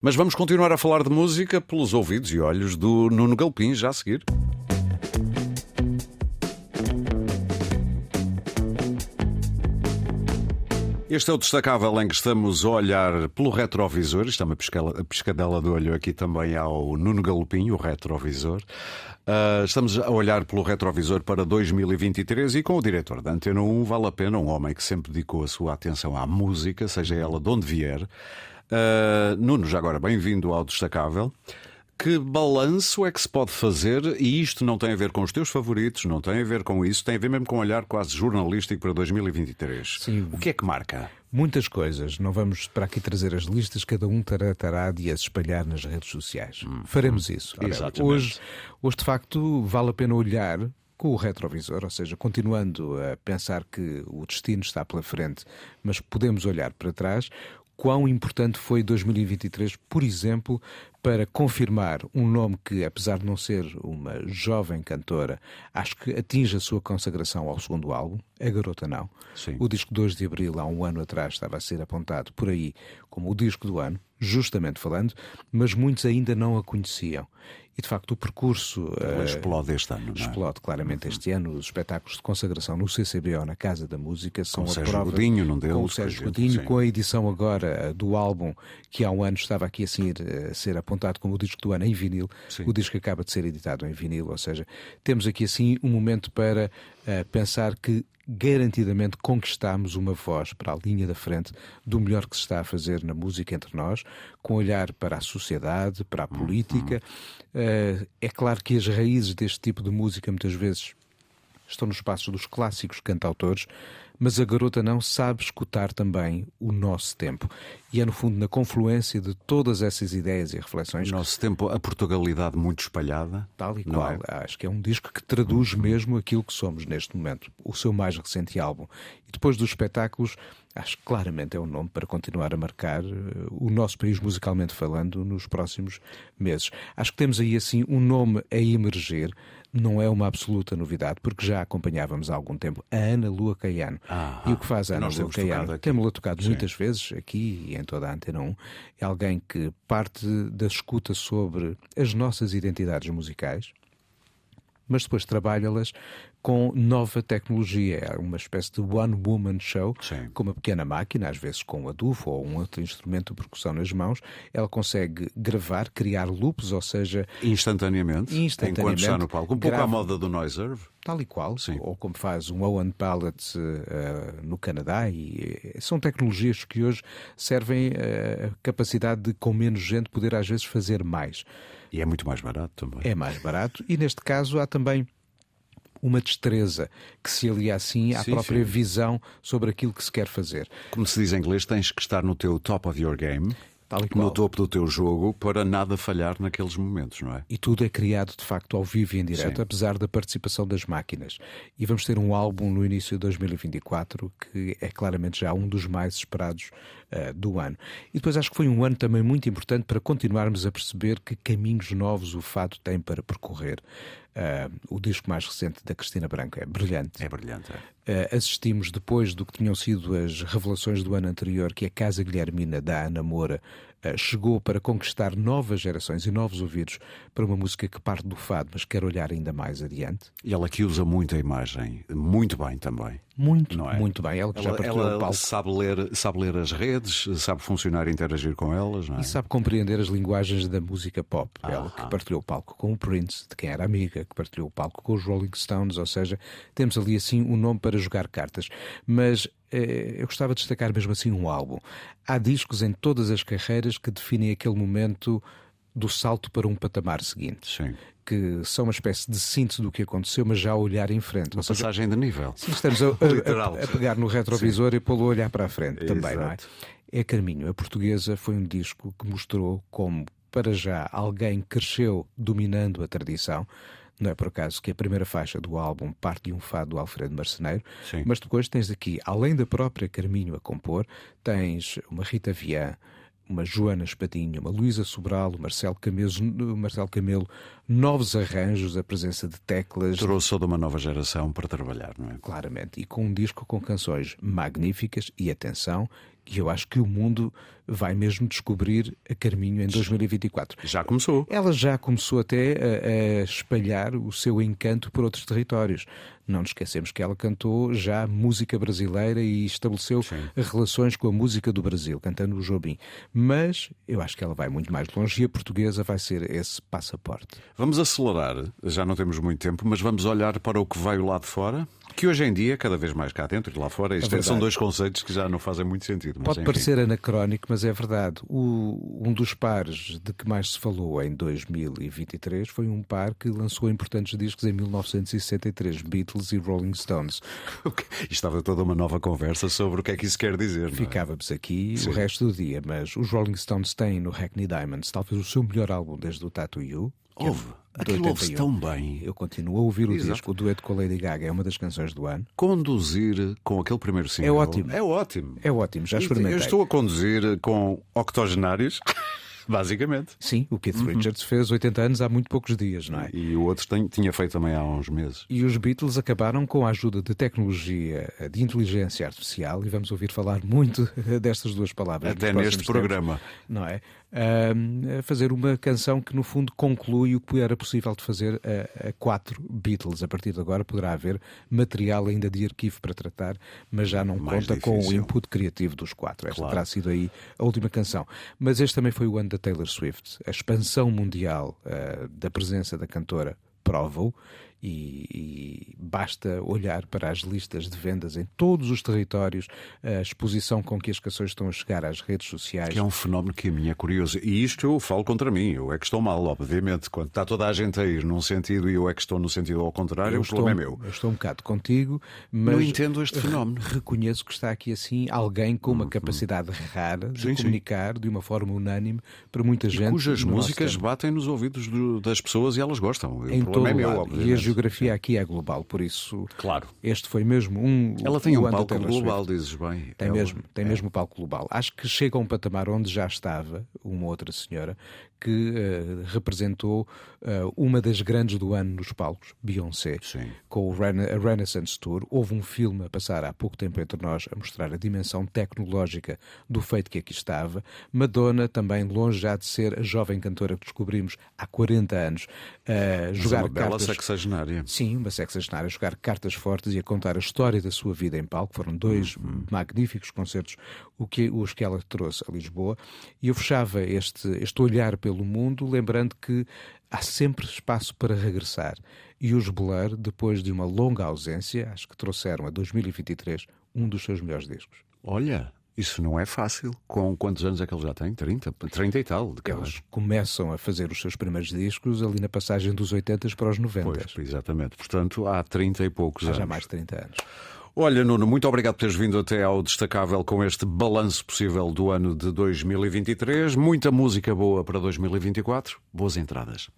Mas vamos continuar a falar de música pelos ouvidos e olhos do Nuno Galpim, já a seguir. Este é o destacável em que estamos a olhar pelo retrovisor. Isto é uma piscadela de olho aqui também ao Nuno Galopim, o retrovisor. Uh, estamos a olhar pelo retrovisor para 2023 e com o diretor da Antena 1 vale a pena, um homem que sempre dedicou a sua atenção à música, seja ela de onde vier. Uh, Nuno, já agora, bem-vindo ao Destacável. Que balanço é que se pode fazer? E isto não tem a ver com os teus favoritos, não tem a ver com isso, tem a ver mesmo com um olhar quase jornalístico para 2023. Sim. O que é que marca? Muitas coisas. Não vamos para aqui trazer as listas, cada um terá de as espalhar nas redes sociais. Hum, Faremos hum, isso. Ora, hoje, hoje, de facto, vale a pena olhar com o retrovisor, ou seja, continuando a pensar que o destino está pela frente, mas podemos olhar para trás quão importante foi 2023, por exemplo, para confirmar um nome que, apesar de não ser uma jovem cantora, acho que atinge a sua consagração ao segundo álbum, A Garota Não. Sim. O disco 2 de Abril, há um ano atrás, estava a ser apontado por aí como o disco do ano, justamente falando, mas muitos ainda não a conheciam. E de facto o percurso. Ela uh, explode este ano. É? Explode claramente uhum. este ano. Os espetáculos de consagração no CCBO, na Casa da Música, são com a Sérgio prova. Godinho, não deu, com o Sérgio Godinho, com a edição agora do álbum, que há um ano estava aqui assim a ser apontado como o disco do ano em vinil. Sim. O disco acaba de ser editado em vinil, ou seja, temos aqui assim um momento para uh, pensar que garantidamente conquistamos uma voz para a linha da frente do melhor que se está a fazer na música entre nós, com olhar para a sociedade, para a política. Uhum. É claro que as raízes deste tipo de música muitas vezes estão nos passos dos clássicos cantautores, mas a garota não sabe escutar também o nosso tempo. E é, no fundo, na confluência de todas essas ideias e reflexões. O nosso tempo, a Portugalidade muito espalhada. Tal e qual. É? Acho que é um disco que traduz mesmo aquilo que somos neste momento. O seu mais recente álbum. E depois dos espetáculos, acho que claramente é um nome para continuar a marcar uh, o nosso país musicalmente falando nos próximos meses. Acho que temos aí, assim, um nome a emergir não é uma absoluta novidade, porque já acompanhávamos há algum tempo a Ana Lua Caiano. Ah, e o que faz a Ana Lua Caiano, temos-la tocado Sim. muitas vezes aqui e em toda a Antena 1, é alguém que parte da escuta sobre as nossas identidades musicais, mas depois trabalha-las com nova tecnologia. É uma espécie de one-woman show, Sim. com uma pequena máquina, às vezes com um adufo ou um outro instrumento de percussão nas mãos. Ela consegue gravar, criar loops, ou seja... Instantaneamente, instantaneamente enquanto está no palco. Um pouco grava, à moda do Noiserve. Tal e qual. Sim. Ou como faz um Owen Pallet uh, no Canadá. E, uh, são tecnologias que hoje servem uh, a capacidade de, com menos gente, poder às vezes fazer mais. E é muito mais barato também. É mais barato. E neste caso há também uma destreza que se alia assim à sim, própria sim. visão sobre aquilo que se quer fazer. Como se diz em inglês, tens que estar no teu top of your game. No topo do teu jogo para nada falhar naqueles momentos, não é? E tudo é criado de facto ao vivo e em direto, Sim. apesar da participação das máquinas. E vamos ter um álbum no início de 2024 que é claramente já um dos mais esperados uh, do ano. E depois acho que foi um ano também muito importante para continuarmos a perceber que caminhos novos o fado tem para percorrer. Uh, o disco mais recente da Cristina Branco é brilhante. É brilhante. É. Uh, assistimos, depois do que tinham sido as revelações do ano anterior, que a Casa Guilhermina da Ana Moura chegou para conquistar novas gerações e novos ouvidos para uma música que parte do fado, mas quer olhar ainda mais adiante. E ela que usa muito a imagem, muito bem também. Muito, é? muito bem. Ela que ela, ela. Sabe ler, sabe ler as redes, sabe funcionar e interagir com elas. É? E sabe compreender as linguagens da música pop. Ah, ela que partilhou o palco com o Prince, de quem era amiga, que partilhou o palco com os Rolling Stones, ou seja, temos ali assim um nome para jogar cartas. Mas eh, eu gostava de destacar mesmo assim um álbum. Há discos em todas as carreiras que definem aquele momento do salto para um patamar seguinte. Sim que são uma espécie de síntese do que aconteceu, mas já a olhar em frente. Uma seja, passagem de nível. Sim, estamos a, a, a pegar no retrovisor sim. e pô-lo a olhar para a frente também, Exato. não é? É Carminho, a portuguesa foi um disco que mostrou como, para já, alguém cresceu dominando a tradição. Não é por acaso que a primeira faixa do álbum parte de um fado do Alfredo Marceneiro, Sim. mas depois tens aqui, além da própria Carminho a compor, tens uma Rita Vian, uma Joana Espadinha, uma Luísa Sobral, o Marcelo Camelo, Marcelo Camelo, novos arranjos, a presença de teclas. Trouxe toda uma nova geração para trabalhar, não é? Claramente. E com um disco com canções magníficas e atenção, que eu acho que o mundo vai mesmo descobrir a Carminho em 2024. Já começou. Ela já começou até a, a espalhar o seu encanto por outros territórios. Não nos esquecemos que ela cantou já música brasileira e estabeleceu Sim. relações com a música do Brasil, cantando o Jobim. Mas eu acho que ela vai muito mais longe e a portuguesa vai ser esse passaporte. Vamos acelerar, já não temos muito tempo, mas vamos olhar para o que veio lá de fora que hoje em dia, cada vez mais cá dentro e lá fora, isto é são dois conceitos que já não fazem muito sentido. Pode parecer anacrónico, mas é verdade. O, um dos pares de que mais se falou em 2023 foi um par que lançou importantes discos em 1963, Beatles e Rolling Stones. Estava toda uma nova conversa sobre o que é que isso quer dizer. É? Ficávamos aqui Sim. o resto do dia, mas os Rolling Stones têm no Hackney Diamonds talvez o seu melhor álbum desde o Tattoo You. Houve. Aquilo ouve-se tão bem. Eu continuo a ouvir o Exato. disco. O dueto com a Lady Gaga é uma das canções do ano. Conduzir com aquele primeiro single. É ótimo. É ótimo. É ótimo, já experimentei. Eu estou a conduzir com octogenários. Basicamente. Sim, o Keith uhum. Richards fez 80 anos há muito poucos dias, não é? E o outro tem, tinha feito também há uns meses. E os Beatles acabaram com a ajuda de tecnologia de inteligência artificial, e vamos ouvir falar muito destas duas palavras. Até neste programa. Tempos, não é? A fazer uma canção que, no fundo, conclui o que era possível de fazer a, a, quatro Beatles. A partir de agora poderá haver material ainda de arquivo para tratar, mas já não Mais conta difícil. com o input criativo dos quatro. Esta claro. terá sido aí a última canção. Mas este também foi o ano da Taylor Swift. A expansão mundial uh, da presença da cantora prova-o e, e, basta olhar para as listas de vendas em todos os territórios, a exposição com que as canções estão a chegar às redes sociais. Que é um fenómeno que a mim é curioso. E isto eu falo contra mim, eu é que estou mal, obviamente. Quando está toda a gente a ir num sentido e eu é que estou no sentido ao contrário, eu o estou, problema é meu. Eu estou um bocado contigo, mas. Não entendo este fenómeno. Reconheço que está aqui assim alguém com uma uhum. capacidade rara de sim, comunicar sim. de uma forma unânime para muita gente. E cujas músicas batem nos ouvidos do, das pessoas e elas gostam. O em problema é meu, obviamente. A geografia aqui é global, por isso claro. este foi mesmo um. Ela tem um palco global, dizes bem. Tem, Ela, mesmo, tem é. mesmo palco global. Acho que chega a um patamar onde já estava uma outra senhora que uh, representou uh, uma das grandes do ano nos palcos, Beyoncé, Sim. com o Rena Renaissance Tour. Houve um filme a passar há pouco tempo entre nós a mostrar a dimensão tecnológica do feito que aqui estava. Madonna, também longe já de ser a jovem cantora que descobrimos há 40 anos, uh, jogar uma cartas... bela sexagenária. Sim, uma sexagenária, jogar cartas fortes e a contar a história da sua vida em palco. Foram dois uhum. magníficos concertos o que, os que ela trouxe a Lisboa. E eu fechava este, este olhar pelo mundo, lembrando que há sempre espaço para regressar. E os Blur, depois de uma longa ausência, acho que trouxeram a 2023 um dos seus melhores discos. Olha, isso não é fácil. Com quantos anos é que ele já tem? 30? 30 e tal. De Eles começam a fazer os seus primeiros discos ali na passagem dos 80 para os 90. Pois, exatamente. Portanto, há 30 e poucos há anos. Já mais de 30 anos. Olha, Nuno, muito obrigado por teres vindo até ao Destacável com este balanço possível do ano de 2023. Muita música boa para 2024. Boas entradas.